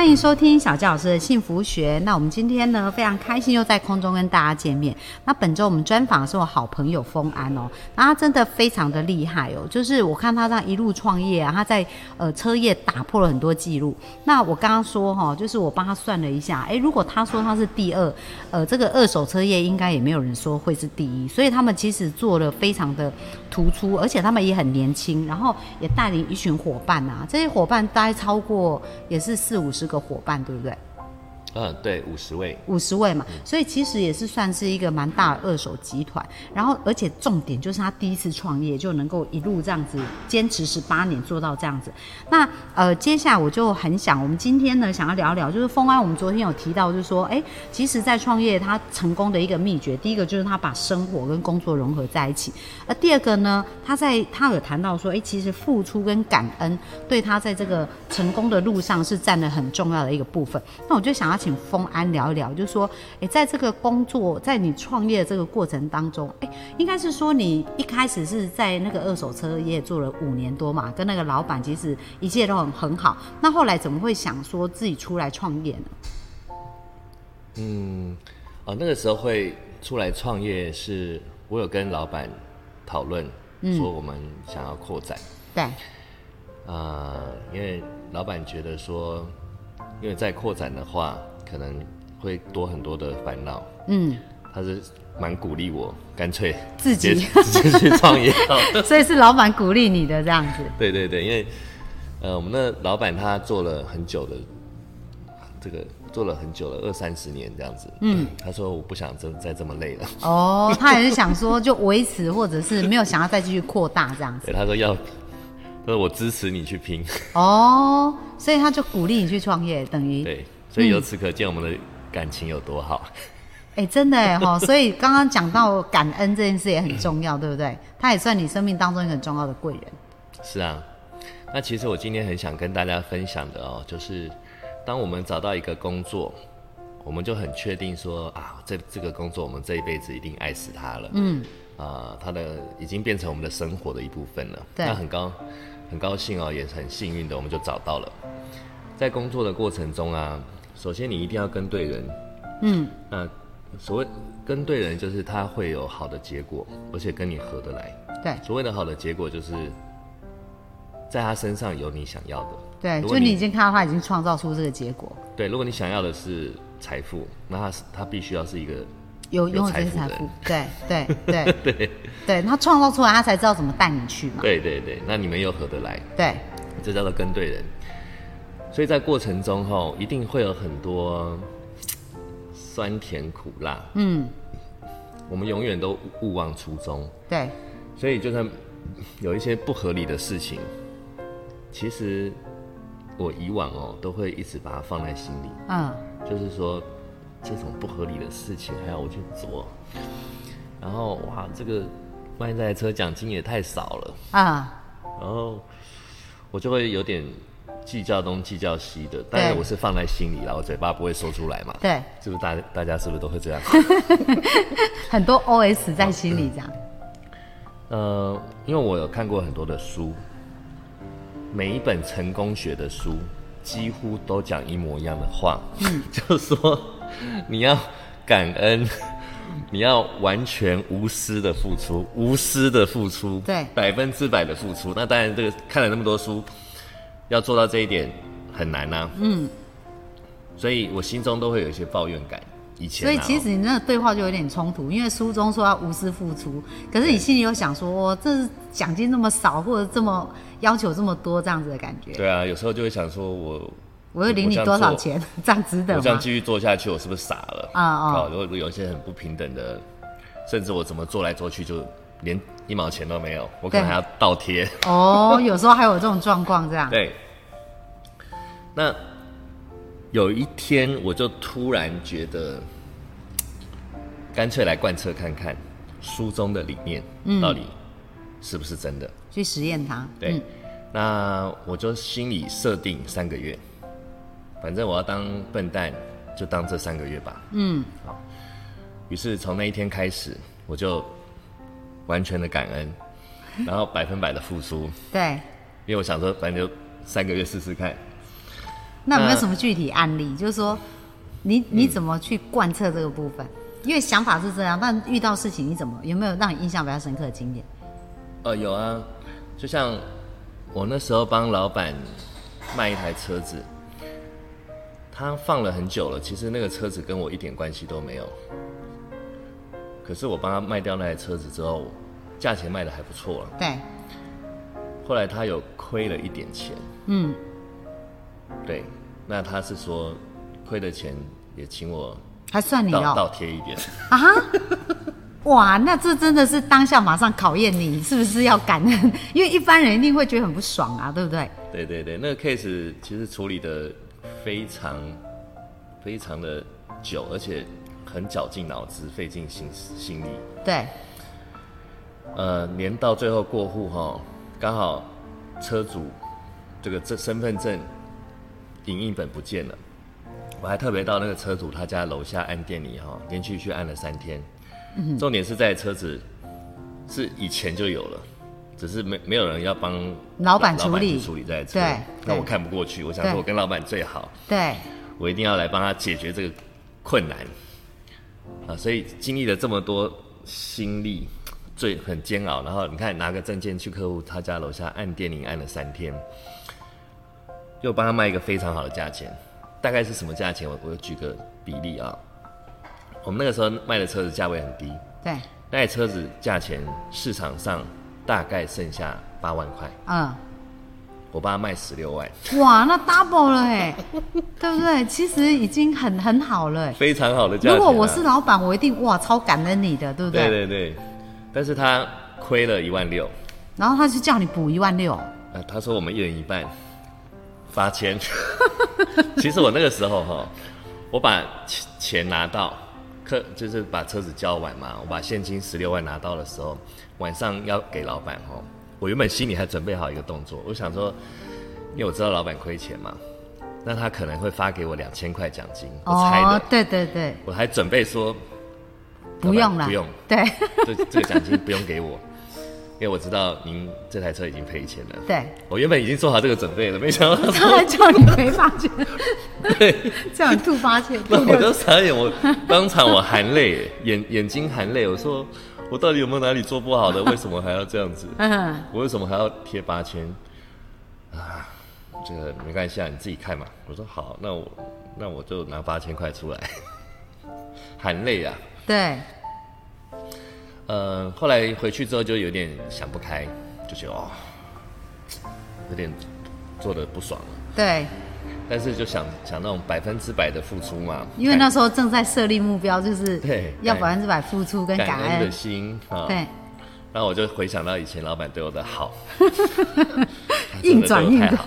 欢迎收听小教老师的幸福学。那我们今天呢，非常开心又在空中跟大家见面。那本周我们专访的是我好朋友丰安哦，那他真的非常的厉害哦，就是我看他这样一路创业啊，他在呃车业打破了很多记录。那我刚刚说哈，就是我帮他算了一下，诶，如果他说他是第二，呃，这个二手车业应该也没有人说会是第一，所以他们其实做的非常的突出，而且他们也很年轻，然后也带领一群伙伴啊，这些伙伴大概超过也是四五十。个伙伴，对不对？嗯，对，五十位，五十位嘛，所以其实也是算是一个蛮大的二手集团。然后，而且重点就是他第一次创业就能够一路这样子坚持十八年做到这样子。那呃，接下来我就很想，我们今天呢想要聊聊，就是丰安，我们昨天有提到，就是说，哎，其实，在创业他成功的一个秘诀，第一个就是他把生活跟工作融合在一起。而第二个呢，他在他有谈到说，哎，其实付出跟感恩对他在这个成功的路上是占了很重要的一个部分。那我就想要。请丰安聊一聊，就是说，哎，在这个工作，在你创业的这个过程当中，哎，应该是说你一开始是在那个二手车业做了五年多嘛，跟那个老板其实一切都很很好。那后来怎么会想说自己出来创业呢？嗯，哦，那个时候会出来创业，是我有跟老板讨论，说我们想要扩展。对。呃，因为老板觉得说，因为在扩展的话。可能会多很多的烦恼。嗯，他是蛮鼓励我，干脆自己 直接去创业。所以是老板鼓励你的这样子。对对对，因为呃，我们的老板他做了很久的这个，做了很久了，二三十年这样子。嗯，他说我不想再再这么累了。哦，他也是想说就维持，或者是没有想要再继续扩大这样子。对，他说要，他说我支持你去拼。哦，所以他就鼓励你去创业，等于对。所以由此可见，我们的感情有多好。哎，真的哎哈！所以刚刚讲到感恩这件事也很重要，对不对？他也算你生命当中一个很重要的贵人。是啊，那其实我今天很想跟大家分享的哦，就是当我们找到一个工作，我们就很确定说啊，这这个工作我们这一辈子一定爱死它了。嗯。啊，它的已经变成我们的生活的一部分了。对。那很高很高兴哦，也是很幸运的，我们就找到了。在工作的过程中啊。首先，你一定要跟对人。嗯，那所谓跟对人，就是他会有好的结果，而且跟你合得来。对，所谓的好的结果，就是在他身上有你想要的。对，就你已经看到他已经创造出这个结果。对，如果你想要的是财富，那他是他必须要是一个有拥有这些财富。对 对对 对对，他创造出来，他才知道怎么带你去嘛。对对对，那你们又合得来。对，这叫做跟对人。所以在过程中哈，一定会有很多酸甜苦辣。嗯，我们永远都勿忘初衷。对。所以就算有一些不合理的事情，其实我以往哦都会一直把它放在心里。嗯。就是说，这种不合理的事情还要我去做，然后哇，这个万一这台车奖金也太少了啊。然后我就会有点。计较东计较西的，但是我是放在心里，然后嘴巴不会说出来嘛。对，是不是大大家是不是都会这样？很多 OS 在心里这样。呃，因为我有看过很多的书，每一本成功学的书几乎都讲一模一样的话，嗯，就说你要感恩，你要完全无私的付出，无私的付出，对，百分之百的付出。那当然，这个看了那么多书。要做到这一点很难呐，嗯，所以我心中都会有一些抱怨感。以前，所以其实你那个对话就有点冲突，因为书中说要无私付出，可是你心里又想说，这奖金那么少，或者这么要求这么多，这样子的感觉。对啊，有时候就会想说，我我会领你多少钱，这样值得吗？这样继续做下去，我是不是傻了？啊啊！如果有一些很不平等的，甚至我怎么做来做去就。连一毛钱都没有，我可能还要倒贴。哦，有时候还有这种状况，这样。对。那有一天，我就突然觉得，干脆来贯彻看看书中的理念，到底是不是真的？去实验它。对。那我就心里设定三个月，反正我要当笨蛋，就当这三个月吧。嗯，好。于是从那一天开始，我就完全的感恩，然后百分百的付出。对，因为我想说，反正就三个月试试看。那有没有什么具体案例？就是说，你你怎么去贯彻这个部分？因为想法是这样，但遇到事情你怎么有没有让你印象比较深刻的经验？呃，有啊，就像我那时候帮老板卖一台车子，他放了很久了，其实那个车子跟我一点关系都没有。可是我帮他卖掉那台车子之后，价钱卖的还不错了。对。后来他有亏了一点钱。嗯。对，那他是说亏的钱也请我。还算你哦，倒贴一点啊！哇，那这真的是当下马上考验你是不是要感恩，因为一般人一定会觉得很不爽啊，对不对？对对对，那个 case 其实处理的非常非常的久，而且很绞尽脑汁，费尽心心力。对，呃，连到最后过户哈，刚好车主这个这身份证影印本不见了。我还特别到那个车主他家楼下按电铃哈，连续去按了三天。重点是在车子是以前就有了，只是没没有人要帮老板处理处理这台车。那我看不过去，我想说我跟老板最好，对，我一定要来帮他解决这个困难啊！所以经历了这么多心力，最很煎熬。然后你看拿个证件去客户他家楼下按电铃按了三天，又帮他卖一个非常好的价钱。大概是什么价钱？我我举个比例啊，我们那个时候卖的车子价位很低，对，那台车子价钱市场上大概剩下八万块，嗯，我帮他卖十六万，哇，那 double 了哎，对不对？其实已经很很好了，非常好的价钱。如果我是老板，我一定哇超感恩你的，对不对？对对对，但是他亏了一万六，然后他就叫你补一万六，呃，他说我们一人一半。发钱，其实我那个时候哈，我把钱钱拿到，客就是把车子交完嘛，我把现金十六万拿到的时候，晚上要给老板哈，我原本心里还准备好一个动作，我想说，因为我知道老板亏钱嘛，那他可能会发给我两千块奖金，我猜的，对对对，我还准备说，不用了，不用，对，这这个奖金不用给我。因为我知道您这台车已经赔钱了。对，我原本已经做好这个准备了，没想到 他还叫你赔发钱，对，叫你吐发钱。那我就傻眼，我当场我含泪，眼眼睛含泪。我说我到底有没有哪里做不好的？为什么还要这样子？嗯，我为什么还要贴八千？啊，这个没关系啊，你自己看嘛。我说好，那我那我就拿八千块出来，含泪啊。对。呃，后来回去之后就有点想不开，就觉得哦，有点做的不爽了。对。但是就想想那种百分之百的付出嘛。因为那时候正在设立目标，就是对要百分之百付出跟感恩的心啊。对。然后我就回想到以前老板对我的好，硬转硬的。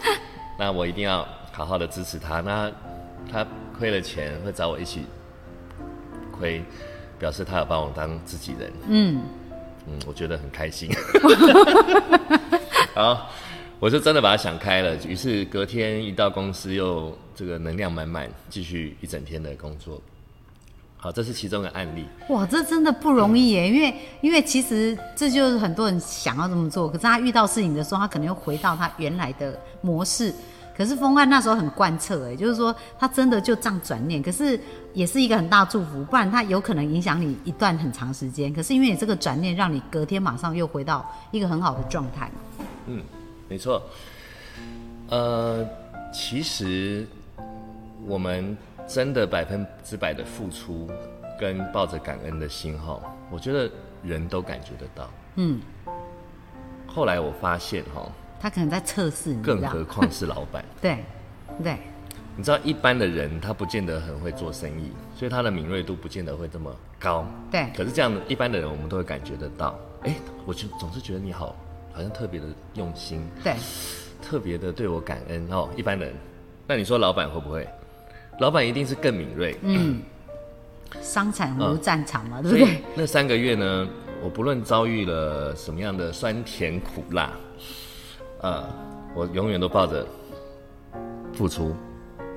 那我一定要好好的支持他。那他亏了钱会找我一起亏。表示他有把我当自己人，嗯嗯，我觉得很开心。好，我就真的把它想开了。于是隔天一到公司，又这个能量满满，继续一整天的工作。好，这是其中的案例。哇，这真的不容易耶！因为因为其实这就是很多人想要这么做，可是他遇到事情的时候，他可能又回到他原来的模式。可是风汉那时候很贯彻，哎，就是说他真的就这样转念，可是也是一个很大祝福，不然他有可能影响你一段很长时间。可是因为你这个转念，让你隔天马上又回到一个很好的状态。嗯，没错。呃，其实我们真的百分之百的付出，跟抱着感恩的心哈，我觉得人都感觉得到。嗯。后来我发现哈。他可能在测试你，更何况是老板。对，对。你知道一般的人他不见得很会做生意，所以他的敏锐度不见得会这么高。对。可是这样的一般的人，我们都会感觉得到。哎，我就总是觉得你好，好像特别的用心。对。特别的对我感恩哦。一般人，那你说老板会不会？老板一定是更敏锐。嗯。商场如战场嘛，对不对？那三个月呢，我不论遭遇了什么样的酸甜苦辣。呃，我永远都抱着付出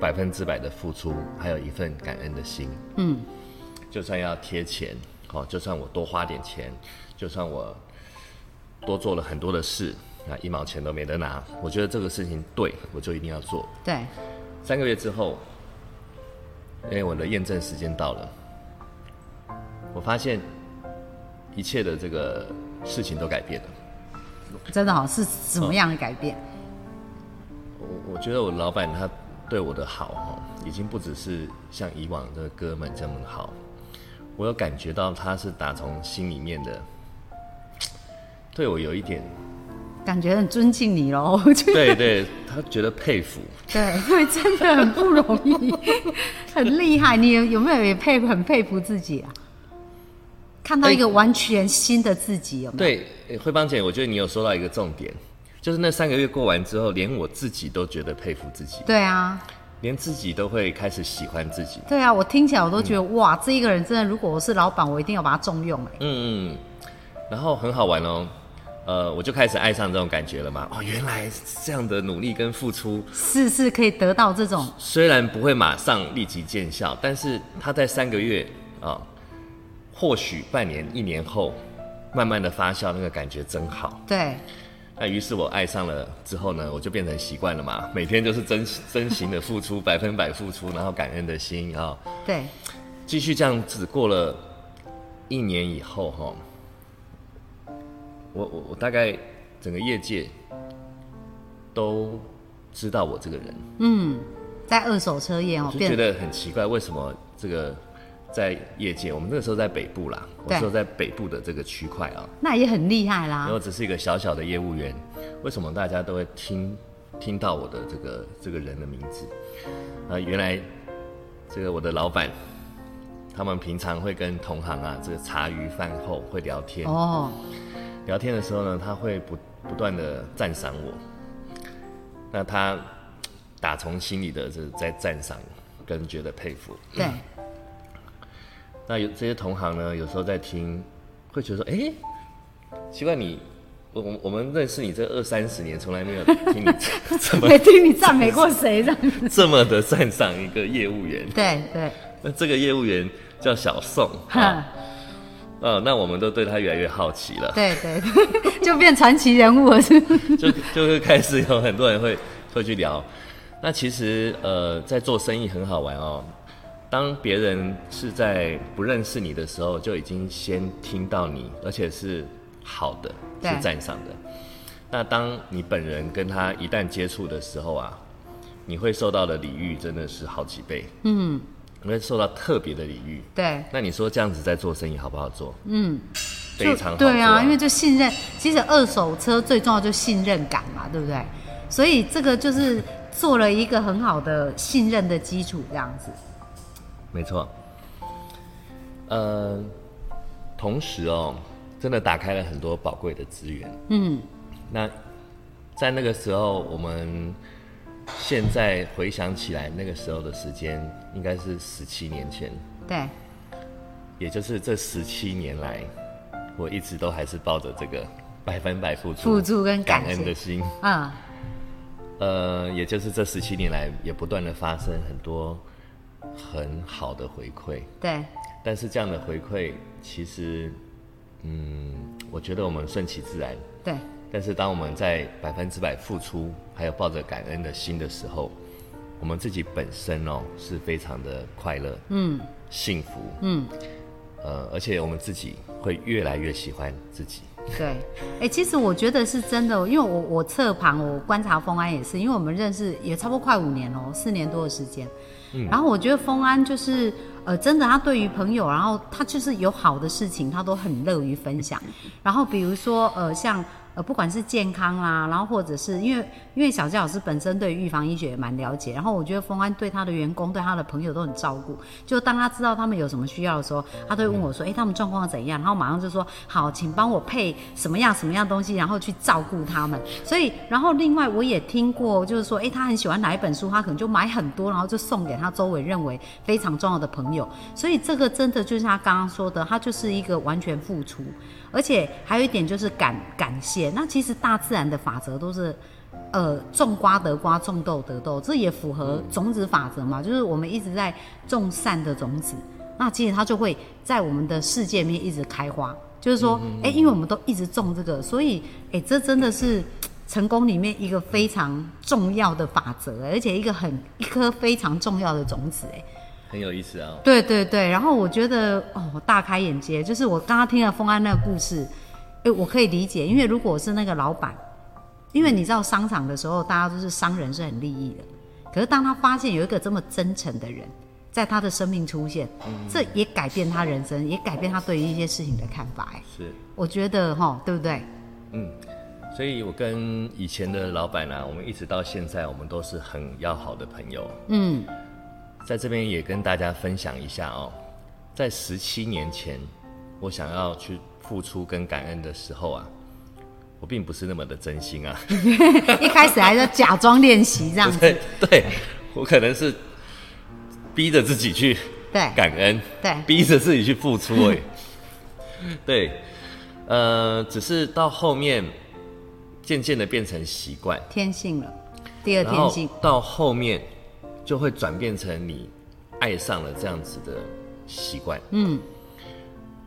百分之百的付出，还有一份感恩的心。嗯，就算要贴钱，哦，就算我多花点钱，就算我多做了很多的事，啊，一毛钱都没得拿，我觉得这个事情对我就一定要做。对，三个月之后，因为我的验证时间到了，我发现一切的这个事情都改变了。真的好是什么样的改变？我我觉得我老板他对我的好哈，已经不只是像以往的哥们这么好，我有感觉到他是打从心里面的对我有一点感觉很尊敬你喽。对对，他觉得佩服。对，因为真的很不容易，很厉害。你有有没有也佩服很佩服自己啊？看到一个完全新的自己，有没有？对，慧芳姐，我觉得你有说到一个重点，就是那三个月过完之后，连我自己都觉得佩服自己。对啊，连自己都会开始喜欢自己。对啊，我听起来我都觉得哇，这一个人真的，如果我是老板，我一定要把他重用哎。嗯嗯，然后很好玩哦，呃，我就开始爱上这种感觉了嘛。哦，原来这样的努力跟付出是是可以得到这种，虽然不会马上立即见效，但是他在三个月啊。或许半年、一年后，慢慢的发酵，那个感觉真好。对。那于是我爱上了之后呢，我就变成习惯了嘛，每天就是真真心的付出，百分百付出，然后感恩的心啊。对。继续这样子过了一年以后哈，我我我大概整个业界都知道我这个人。嗯，在二手车业哦，就觉得很奇怪，为什么这个？在业界，我们那个时候在北部啦，我说在北部的这个区块啊，那也很厉害啦。然后只是一个小小的业务员，为什么大家都会听听到我的这个这个人的名字？啊，原来这个我的老板，他们平常会跟同行啊，这个茶余饭后会聊天哦。聊天的时候呢，他会不不断的赞赏我，那他打从心里的是在赞赏跟觉得佩服。对。那有这些同行呢，有时候在听，会觉得说，哎，奇怪，你我我我们认识你这二三十年，从来没有听你怎么 没听你赞美过谁这样子，这么的赞赏一个业务员。对对。那这个业务员叫小宋。哈。呃，那我们都对他越来越好奇了。对对，就变传奇人物了，是。就就会开始有很多人会会去聊。那其实呃，在做生意很好玩哦。当别人是在不认识你的时候，就已经先听到你，而且是好的，是赞赏的。那当你本人跟他一旦接触的时候啊，你会受到的礼遇真的是好几倍。嗯，你会受到特别的礼遇。对。那你说这样子在做生意好不好做？嗯，非常好。对啊，因为就信任，其实二手车最重要就信任感嘛，对不对？所以这个就是做了一个很好的信任的基础，这样子。没错，呃，同时哦，真的打开了很多宝贵的资源。嗯，那在那个时候，我们现在回想起来，那个时候的时间应该是十七年前。对，也就是这十七年来，我一直都还是抱着这个百分百付出、付出跟感恩的心。啊，呃，也就是这十七年来，也不断的发生很多。很好的回馈，对。但是这样的回馈，其实，嗯，我觉得我们顺其自然，对。但是当我们在百分之百付出，还有抱着感恩的心的时候，我们自己本身哦是非常的快乐，嗯，幸福，嗯，呃，而且我们自己会越来越喜欢自己。对，哎，其实我觉得是真的，因为我我侧旁我观察丰安也是，因为我们认识也差不多快五年哦，四年多的时间。嗯然后我觉得丰安就是，呃，真的他对于朋友，然后他就是有好的事情，他都很乐于分享。然后比如说，呃，像。呃，不管是健康啦，然后或者是因为因为小纪老师本身对预防医学也蛮了解，然后我觉得丰安对他的员工、对他的朋友都很照顾。就当他知道他们有什么需要的时候，他都会问我说：“哎，他们状况怎样？”然后马上就说：“好，请帮我配什么样什么样东西，然后去照顾他们。”所以，然后另外我也听过，就是说，哎，他很喜欢哪一本书，他可能就买很多，然后就送给他周围认为非常重要的朋友。所以这个真的就是他刚刚说的，他就是一个完全付出，而且还有一点就是感感谢。解。那其实大自然的法则都是，呃，种瓜得瓜，种豆得豆，这也符合种子法则嘛。就是我们一直在种善的种子，那其实它就会在我们的世界里面一直开花。就是说，哎，因为我们都一直种这个，所以，哎，这真的是成功里面一个非常重要的法则，而且一个很一颗非常重要的种子，哎，很有意思啊。对对对，然后我觉得哦，大开眼界，就是我刚刚听了丰安那个故事，哎，我可以理解，因为如果是那个老板，因为你知道商场的时候，大家都是商人，是很利益的，可是当他发现有一个这么真诚的人。在他的生命出现，这也改变他人生，也改变他对于一些事情的看法。哎，是，我觉得哈，对不对？嗯，所以我跟以前的老板呢，我们一直到现在，我们都是很要好的朋友。嗯，在这边也跟大家分享一下哦，在十七年前，我想要去付出跟感恩的时候啊，我并不是那么的真心啊。一开始还在假装练习这样子，对我可能是。逼着自己去对感恩，对，逼着自己去付出，哎，对，呃，只是到后面渐渐的变成习惯，天性了，第二天性，到后面就会转变成你爱上了这样子的习惯，嗯，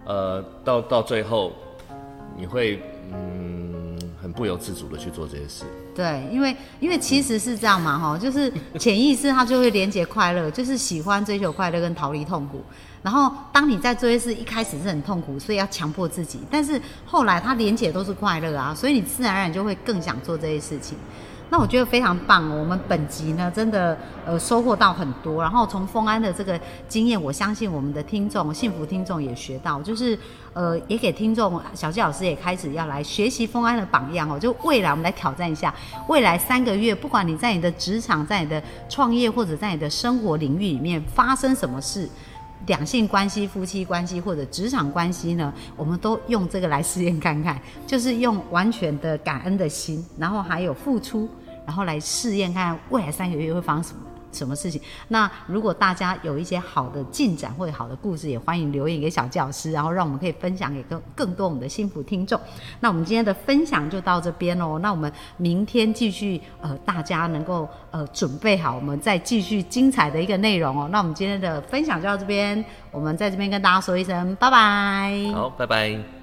呃，到到最后你会嗯很不由自主的去做这些事。对，因为因为其实是这样嘛，哈，就是潜意识它就会连接快乐，就是喜欢追求快乐跟逃离痛苦。然后当你在做一事一开始是很痛苦，所以要强迫自己，但是后来它连接都是快乐啊，所以你自然而然就会更想做这些事情。那我觉得非常棒哦！我们本集呢，真的呃收获到很多。然后从丰安的这个经验，我相信我们的听众、幸福听众也学到，就是呃也给听众小季老师也开始要来学习丰安的榜样哦。就未来我们来挑战一下，未来三个月，不管你在你的职场、在你的创业或者在你的生活领域里面发生什么事，两性关系、夫妻关系或者职场关系呢，我们都用这个来试验看看，就是用完全的感恩的心，然后还有付出。然后来试验看未来三个月会发生什么什么事情。那如果大家有一些好的进展或者好的故事，也欢迎留言给小教师，然后让我们可以分享给更更多我们的幸福听众。那我们今天的分享就到这边喽。那我们明天继续，呃，大家能够呃准备好，我们再继续精彩的一个内容哦。那我们今天的分享就到这边，我们在这边跟大家说一声拜拜。好，拜拜。